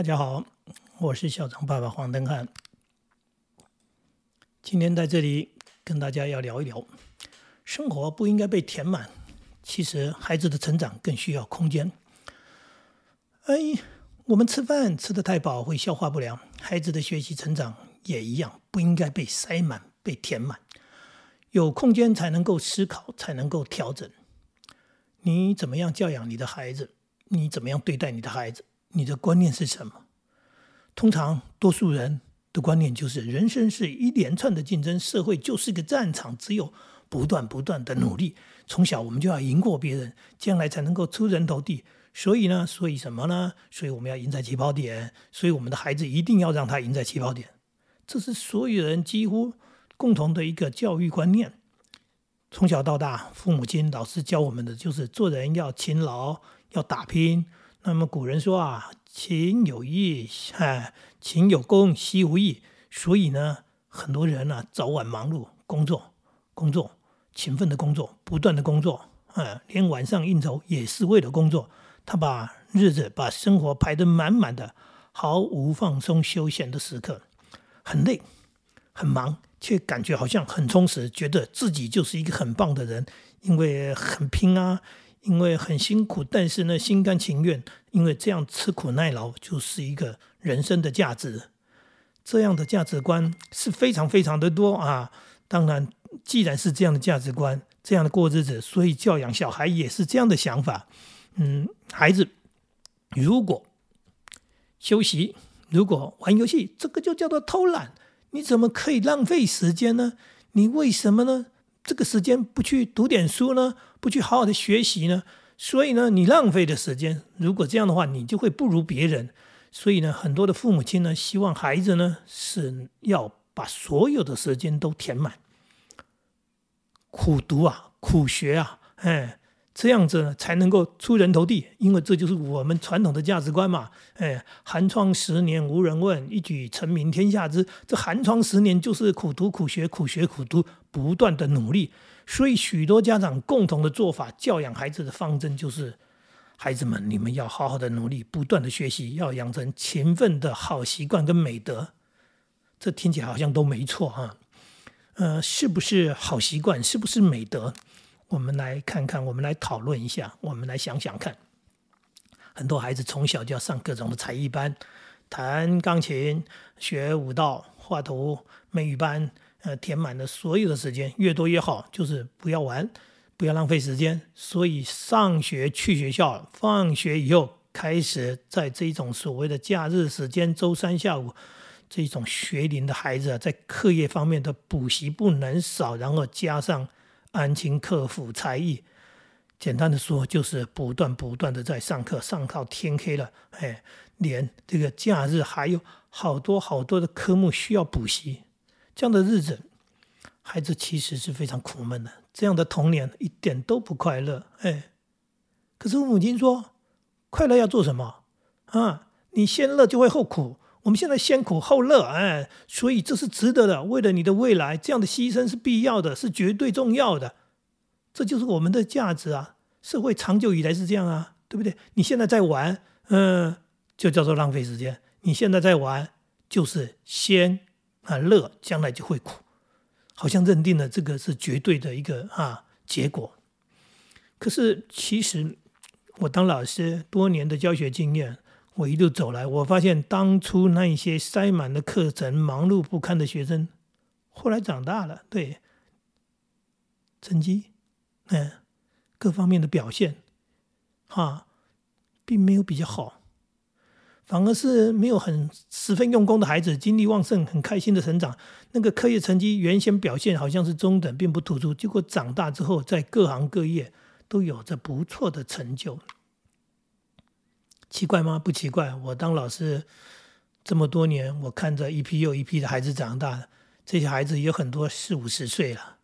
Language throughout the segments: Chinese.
大家好，我是校长爸爸黄登汉。今天在这里跟大家要聊一聊，生活不应该被填满。其实孩子的成长更需要空间。哎，我们吃饭吃得太饱会消化不良，孩子的学习成长也一样，不应该被塞满、被填满。有空间才能够思考，才能够调整。你怎么样教养你的孩子？你怎么样对待你的孩子？你的观念是什么？通常多数人的观念就是，人生是一连串的竞争，社会就是个战场，只有不断不断的努力，从小我们就要赢过别人，将来才能够出人头地。所以呢，所以什么呢？所以我们要赢在起跑点，所以我们的孩子一定要让他赢在起跑点。这是所有人几乎共同的一个教育观念。从小到大，父母亲、老师教我们的就是做人要勤劳，要打拼。那么古人说啊，勤有益，哎，勤有功，息无益。所以呢，很多人呢，早晚忙碌工作，工作，勤奋的工作，不断的工作，啊，连晚上应酬也是为了工作。他把日子、把生活排得满满的，毫无放松休闲的时刻，很累，很忙，却感觉好像很充实，觉得自己就是一个很棒的人，因为很拼啊。因为很辛苦，但是呢，心甘情愿，因为这样吃苦耐劳就是一个人生的价值。这样的价值观是非常非常的多啊。当然，既然是这样的价值观，这样的过日子，所以教养小孩也是这样的想法。嗯，孩子如果休息，如果玩游戏，这个就叫做偷懒。你怎么可以浪费时间呢？你为什么呢？这个时间不去读点书呢？不去好好的学习呢？所以呢，你浪费的时间。如果这样的话，你就会不如别人。所以呢，很多的父母亲呢，希望孩子呢是要把所有的时间都填满，苦读啊，苦学啊，哎。这样子，才能够出人头地，因为这就是我们传统的价值观嘛。哎，寒窗十年无人问，一举成名天下知。这寒窗十年就是苦读苦学，苦学苦读，不断的努力。所以许多家长共同的做法，教养孩子的方针就是：孩子们，你们要好好的努力，不断的学习，要养成勤奋的好习惯跟美德。这听起来好像都没错哈。呃，是不是好习惯？是不是美德？我们来看看，我们来讨论一下，我们来想想看。很多孩子从小就要上各种的才艺班，弹钢琴、学舞蹈、画图、美语班，呃，填满了所有的时间，越多越好，就是不要玩，不要浪费时间。所以上学去学校，放学以后开始在这种所谓的假日时间，周三下午，这种学龄的孩子啊，在课业方面的补习不能少，然后加上。安亲克辅才艺，简单的说就是不断不断的在上课，上到天黑了，哎，连这个假日还有好多好多的科目需要补习，这样的日子，孩子其实是非常苦闷的，这样的童年一点都不快乐，哎，可是我母亲说，快乐要做什么啊？你先乐就会后苦。我们现在先苦后乐，哎，所以这是值得的。为了你的未来，这样的牺牲是必要的，是绝对重要的。这就是我们的价值啊！社会长久以来是这样啊，对不对？你现在在玩，嗯，就叫做浪费时间。你现在在玩，就是先啊乐，将来就会苦，好像认定了这个是绝对的一个啊结果。可是其实，我当老师多年的教学经验。我一路走来，我发现当初那一些塞满了课程、忙碌不堪的学生，后来长大了，对成绩，嗯，各方面的表现，哈，并没有比较好，反而是没有很十分用功的孩子，精力旺盛、很开心的成长。那个课业成绩原先表现好像是中等，并不突出，结果长大之后，在各行各业都有着不错的成就。奇怪吗？不奇怪。我当老师这么多年，我看着一批又一批的孩子长大，这些孩子有很多四五十岁了。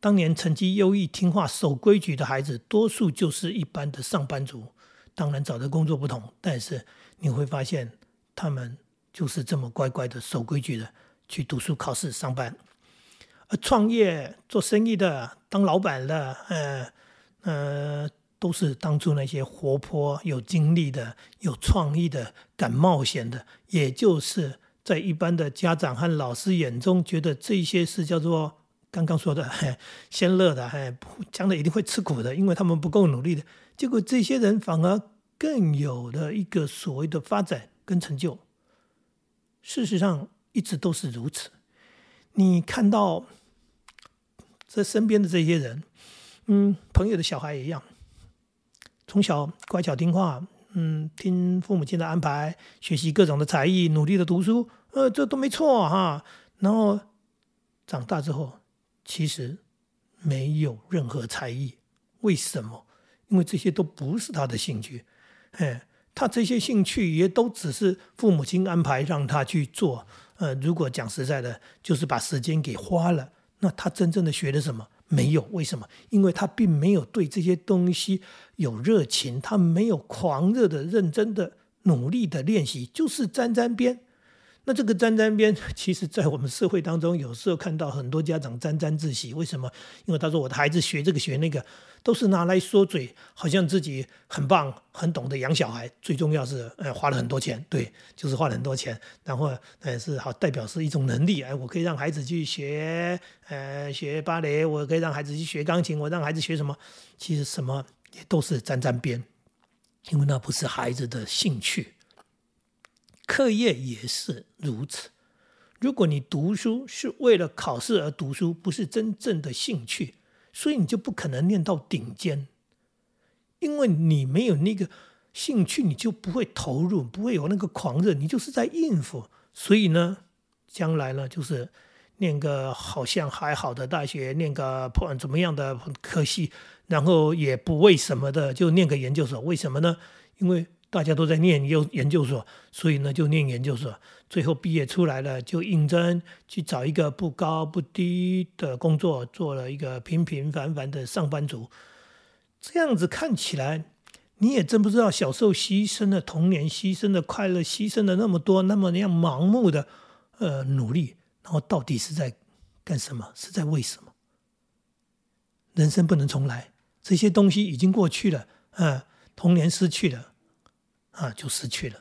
当年成绩优异、听话、守规矩的孩子，多数就是一般的上班族。当然找的工作不同，但是你会发现，他们就是这么乖乖的守规矩的去读书、考试、上班。而创业、做生意的、当老板的，呃呃。都是当初那些活泼、有精力的、有创意的、敢冒险的，也就是在一般的家长和老师眼中，觉得这些是叫做刚刚说的 先乐的，哎，将来一定会吃苦的，因为他们不够努力的。结果这些人反而更有了一个所谓的发展跟成就。事实上，一直都是如此。你看到这身边的这些人，嗯，朋友的小孩一样。从小乖巧听话，嗯，听父母亲的安排，学习各种的才艺，努力的读书，呃，这都没错哈。然后长大之后，其实没有任何才艺，为什么？因为这些都不是他的兴趣，哎，他这些兴趣也都只是父母亲安排让他去做。呃，如果讲实在的，就是把时间给花了，那他真正的学的什么？没有，为什么？因为他并没有对这些东西有热情，他没有狂热的、认真的、努力的练习，就是沾沾边。那这个沾沾边，其实在我们社会当中，有时候看到很多家长沾沾自喜。为什么？因为他说我的孩子学这个学那个，都是拿来说嘴，好像自己很棒、很懂得养小孩。最重要是，呃，花了很多钱，对，就是花了很多钱。然后，呃，是好代表是一种能力。哎，我可以让孩子去学，呃，学芭蕾，我可以让孩子去学钢琴，我让孩子学什么？其实什么也都是沾沾边，因为那不是孩子的兴趣。课业也是如此。如果你读书是为了考试而读书，不是真正的兴趣，所以你就不可能念到顶尖。因为你没有那个兴趣，你就不会投入，不会有那个狂热，你就是在应付。所以呢，将来呢，就是念个好像还好的大学，念个不管怎么样的科系，然后也不为什么的就念个研究所。为什么呢？因为。大家都在念研研究所，所以呢就念研究所，最后毕业出来了就应征去找一个不高不低的工作，做了一个平平凡凡的上班族。这样子看起来，你也真不知道小时候牺牲的童年、牺牲的快乐、牺牲的那么多，那么那样盲目的呃努力，然后到底是在干什么？是在为什么？人生不能重来，这些东西已经过去了，嗯，童年失去了。啊，就失去了。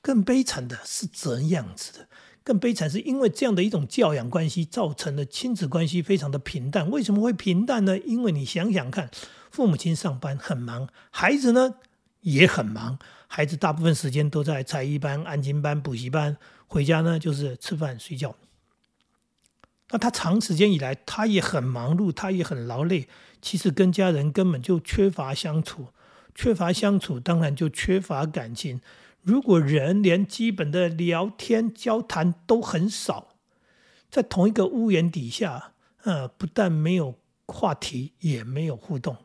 更悲惨的是怎样子的？更悲惨是因为这样的一种教养关系，造成了亲子关系非常的平淡。为什么会平淡呢？因为你想想看，父母亲上班很忙，孩子呢也很忙，孩子大部分时间都在才艺班、安静班、补习班，回家呢就是吃饭睡觉。那他长时间以来，他也很忙碌，他也很劳累，其实跟家人根本就缺乏相处。缺乏相处，当然就缺乏感情。如果人连基本的聊天交谈都很少，在同一个屋檐底下，呃，不但没有话题，也没有互动，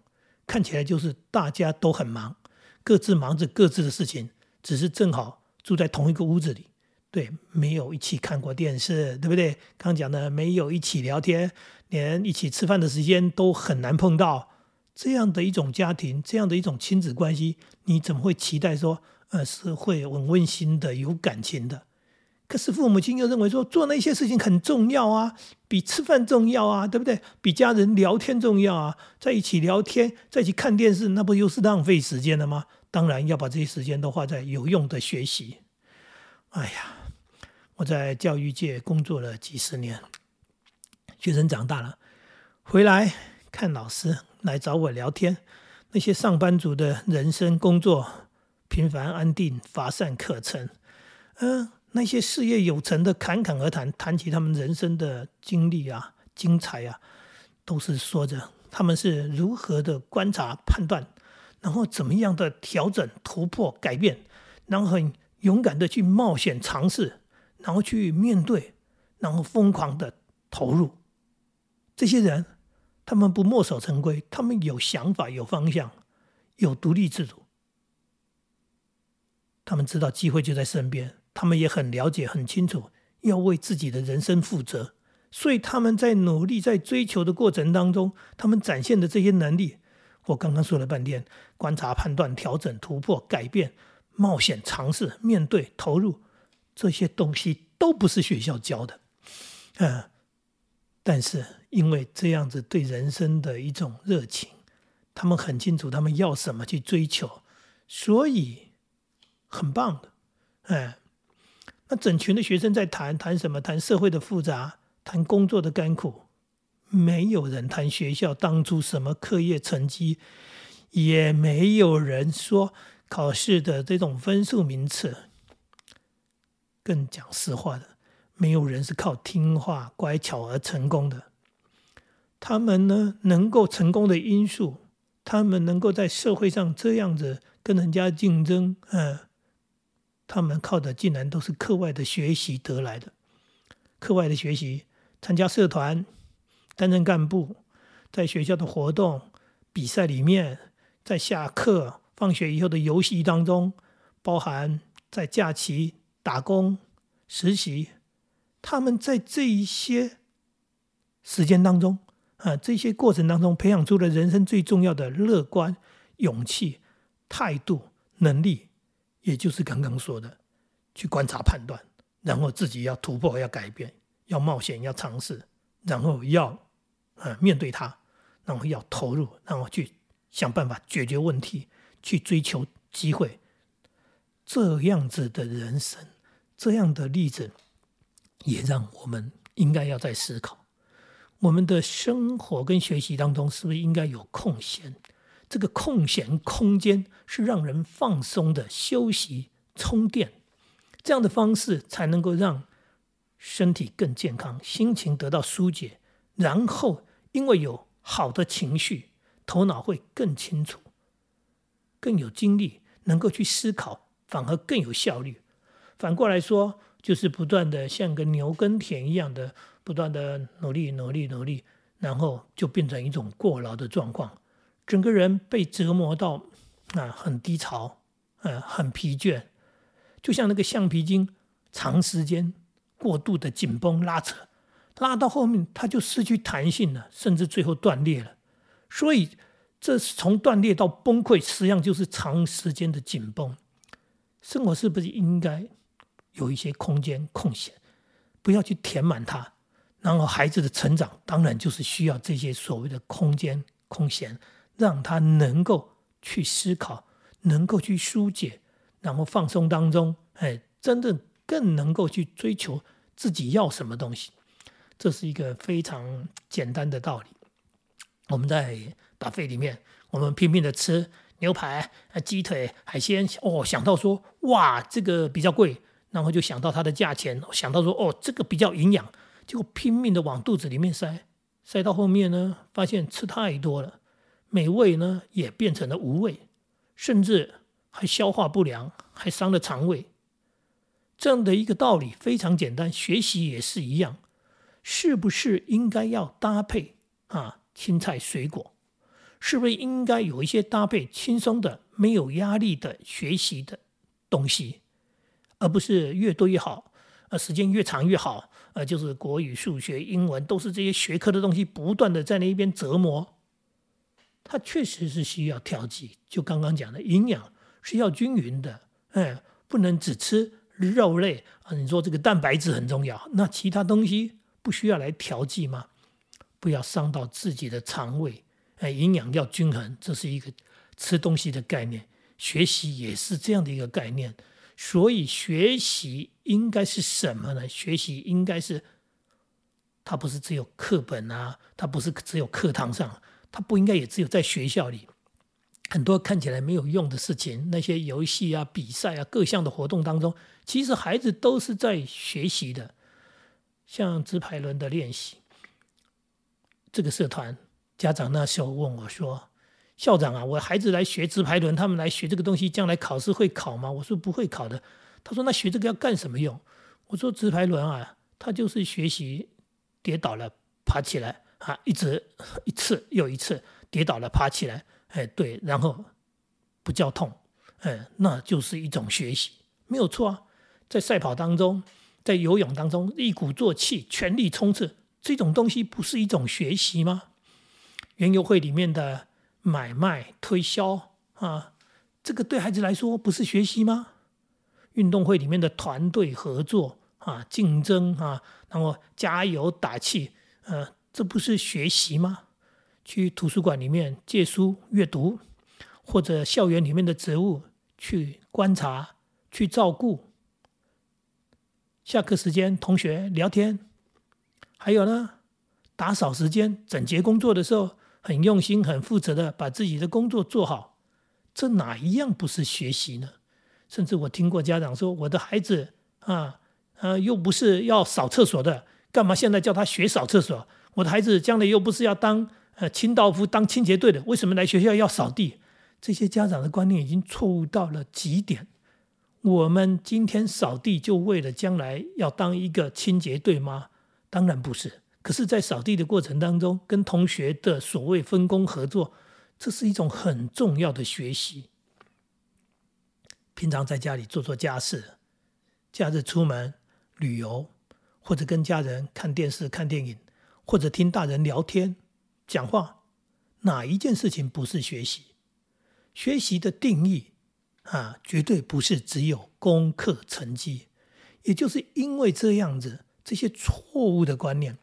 看起来就是大家都很忙，各自忙着各自的事情，只是正好住在同一个屋子里，对，没有一起看过电视，对不对？刚讲的没有一起聊天，连一起吃饭的时间都很难碰到。这样的一种家庭，这样的一种亲子关系，你怎么会期待说，呃，是会很温馨的、有感情的？可是父母亲又认为说，做那些事情很重要啊，比吃饭重要啊，对不对？比家人聊天重要啊，在一起聊天，在一起看电视，那不又是浪费时间了吗？当然要把这些时间都花在有用的学习。哎呀，我在教育界工作了几十年，学生长大了，回来看老师。来找我聊天，那些上班族的人生工作平凡安定乏善可陈，嗯，那些事业有成的侃侃而谈，谈起他们人生的经历啊、精彩啊，都是说着他们是如何的观察判断，然后怎么样的调整突破改变，然后很勇敢的去冒险尝试，然后去面对，然后疯狂的投入，这些人。他们不墨守成规，他们有想法、有方向、有独立自主。他们知道机会就在身边，他们也很了解、很清楚要为自己的人生负责，所以他们在努力、在追求的过程当中，他们展现的这些能力，我刚刚说了半天：观察、判断、调整、突破、改变、冒险、尝试、面对、投入，这些东西都不是学校教的，嗯，但是。因为这样子对人生的一种热情，他们很清楚他们要什么去追求，所以很棒的，哎，那整群的学生在谈谈什么？谈社会的复杂，谈工作的甘苦，没有人谈学校当初什么课业成绩，也没有人说考试的这种分数名次。更讲实话的，没有人是靠听话乖巧而成功的。他们呢，能够成功的因素，他们能够在社会上这样子跟人家竞争，嗯，他们靠的竟然都是课外的学习得来的。课外的学习，参加社团，担任干部，在学校的活动、比赛里面，在下课、放学以后的游戏当中，包含在假期。打工、实习，他们在这一些时间当中啊，这些过程当中，培养出了人生最重要的乐观、勇气、态度、能力，也就是刚刚说的，去观察、判断，然后自己要突破、要改变、要冒险、要尝试，然后要啊面对它，然后要投入，然后去想办法解决问题，去追求机会。这样子的人生，这样的例子，也让我们应该要在思考：我们的生活跟学习当中，是不是应该有空闲？这个空闲空间是让人放松的休息、充电，这样的方式才能够让身体更健康，心情得到疏解，然后因为有好的情绪，头脑会更清楚，更有精力，能够去思考。反而更有效率。反过来说，就是不断的像个牛耕田一样的，不断的努力、努力、努力，然后就变成一种过劳的状况，整个人被折磨到啊，很低潮，呃，很疲倦，就像那个橡皮筋，长时间过度的紧绷拉扯，拉到后面它就失去弹性了，甚至最后断裂了。所以，这是从断裂到崩溃，实际上就是长时间的紧绷。生活是不是应该有一些空间空闲，不要去填满它？然后孩子的成长当然就是需要这些所谓的空间空闲，让他能够去思考，能够去疏解，然后放松当中，哎，真正更能够去追求自己要什么东西。这是一个非常简单的道理。我们在把肺里面，我们拼命的吃。牛排、啊鸡腿、海鲜，哦，想到说哇，这个比较贵，然后就想到它的价钱，想到说哦，这个比较营养，结果拼命的往肚子里面塞，塞到后面呢，发现吃太多了，美味呢也变成了无味，甚至还消化不良，还伤了肠胃。这样的一个道理非常简单，学习也是一样，是不是应该要搭配啊青菜水果？是不是应该有一些搭配轻松的、没有压力的学习的东西，而不是越多越好，呃，时间越长越好，呃，就是国语、数学、英文都是这些学科的东西，不断的在那一边折磨。它确实是需要调剂，就刚刚讲的营养是要均匀的，哎，不能只吃肉类啊。你说这个蛋白质很重要，那其他东西不需要来调剂吗？不要伤到自己的肠胃。哎，营养要均衡，这是一个吃东西的概念。学习也是这样的一个概念。所以学习应该是什么呢？学习应该是，它不是只有课本啊，它不是只有课堂上，它不应该也只有在学校里。很多看起来没有用的事情，那些游戏啊、比赛啊、各项的活动当中，其实孩子都是在学习的。像直排轮的练习，这个社团。家长那时候问我说：“校长啊，我孩子来学直排轮，他们来学这个东西，将来考试会考吗？”我说：“不会考的。”他说：“那学这个要干什么用？”我说：“直排轮啊，他就是学习跌倒了爬起来啊，一直 一次又一次跌倒了爬起来，哎，对，然后不叫痛，哎，那就是一种学习，没有错啊。在赛跑当中，在游泳当中，一鼓作气，全力冲刺，这种东西不是一种学习吗？”园游会里面的买卖推销啊，这个对孩子来说不是学习吗？运动会里面的团队合作啊，竞争啊，然后加油打气，呃，这不是学习吗？去图书馆里面借书阅读，或者校园里面的植物去观察、去照顾。下课时间同学聊天，还有呢，打扫时间整洁工作的时候，很用心、很负责的把自己的工作做好。这哪一样不是学习呢？甚至我听过家长说：“我的孩子啊，呃，又不是要扫厕所的，干嘛现在叫他学扫厕所？我的孩子将来又不是要当呃清道夫、当清洁队的，为什么来学校要扫地？”这些家长的观念已经错误到了极点。我们今天扫地就为了将来要当一个清洁队吗？当然不是。可是，在扫地的过程当中，跟同学的所谓分工合作，这是一种很重要的学习。平常在家里做做家事，假日出门旅游，或者跟家人看电视、看电影，或者听大人聊天、讲话，哪一件事情不是学习？学习的定义啊，绝对不是只有功课成绩。也就是因为这样子，这些错误的观念，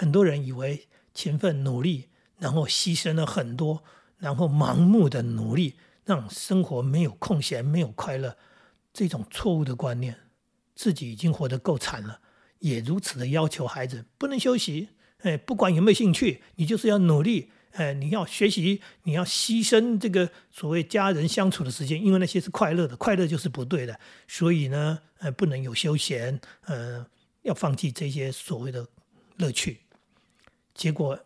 很多人以为勤奋努力，然后牺牲了很多，然后盲目的努力。让生活没有空闲，没有快乐，这种错误的观念，自己已经活得够惨了，也如此的要求孩子不能休息。哎，不管有没有兴趣，你就是要努力。哎，你要学习，你要牺牲这个所谓家人相处的时间，因为那些是快乐的，快乐就是不对的。所以呢，呃，不能有休闲，呃，要放弃这些所谓的乐趣。结果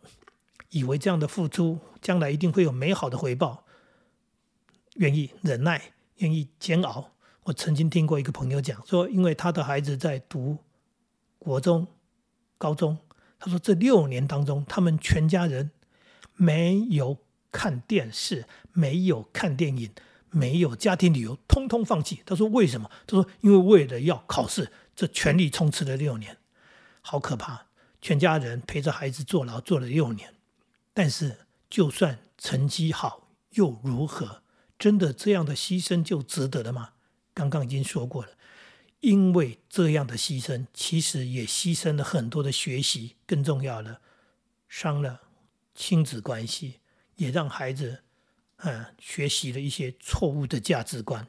以为这样的付出，将来一定会有美好的回报。愿意忍耐，愿意煎熬。我曾经听过一个朋友讲说，因为他的孩子在读国中、高中，他说这六年当中，他们全家人没有看电视，没有看电影，没有家庭旅游，通通放弃。他说为什么？他说因为为了要考试，这全力冲刺了六年，好可怕！全家人陪着孩子坐牢坐了六年，但是就算成绩好又如何？真的这样的牺牲就值得了吗？刚刚已经说过了，因为这样的牺牲，其实也牺牲了很多的学习，更重要的，伤了亲子关系，也让孩子，嗯，学习了一些错误的价值观，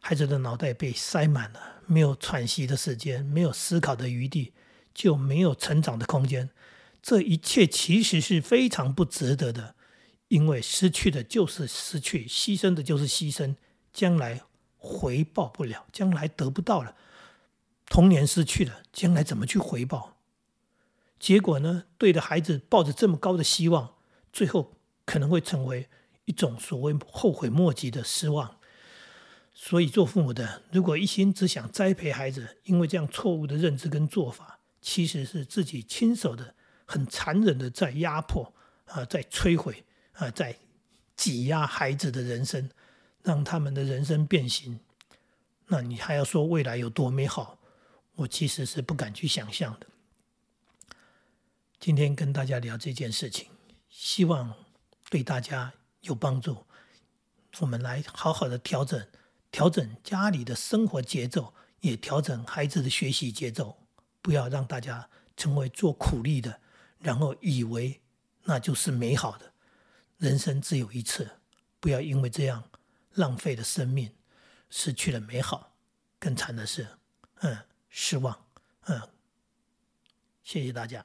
孩子的脑袋被塞满了，没有喘息的时间，没有思考的余地，就没有成长的空间，这一切其实是非常不值得的。因为失去的就是失去，牺牲的就是牺牲，将来回报不了，将来得不到了。童年失去了，将来怎么去回报？结果呢？对着孩子抱着这么高的希望，最后可能会成为一种所谓后悔莫及的失望。所以，做父母的如果一心只想栽培孩子，因为这样错误的认知跟做法，其实是自己亲手的、很残忍的在压迫啊，在摧毁。啊，在挤压孩子的人生，让他们的人生变形，那你还要说未来有多美好？我其实是不敢去想象的。今天跟大家聊这件事情，希望对大家有帮助。我们来好好的调整，调整家里的生活节奏，也调整孩子的学习节奏，不要让大家成为做苦力的，然后以为那就是美好的。人生只有一次，不要因为这样浪费了生命，失去了美好。更惨的是，嗯，失望，嗯，谢谢大家。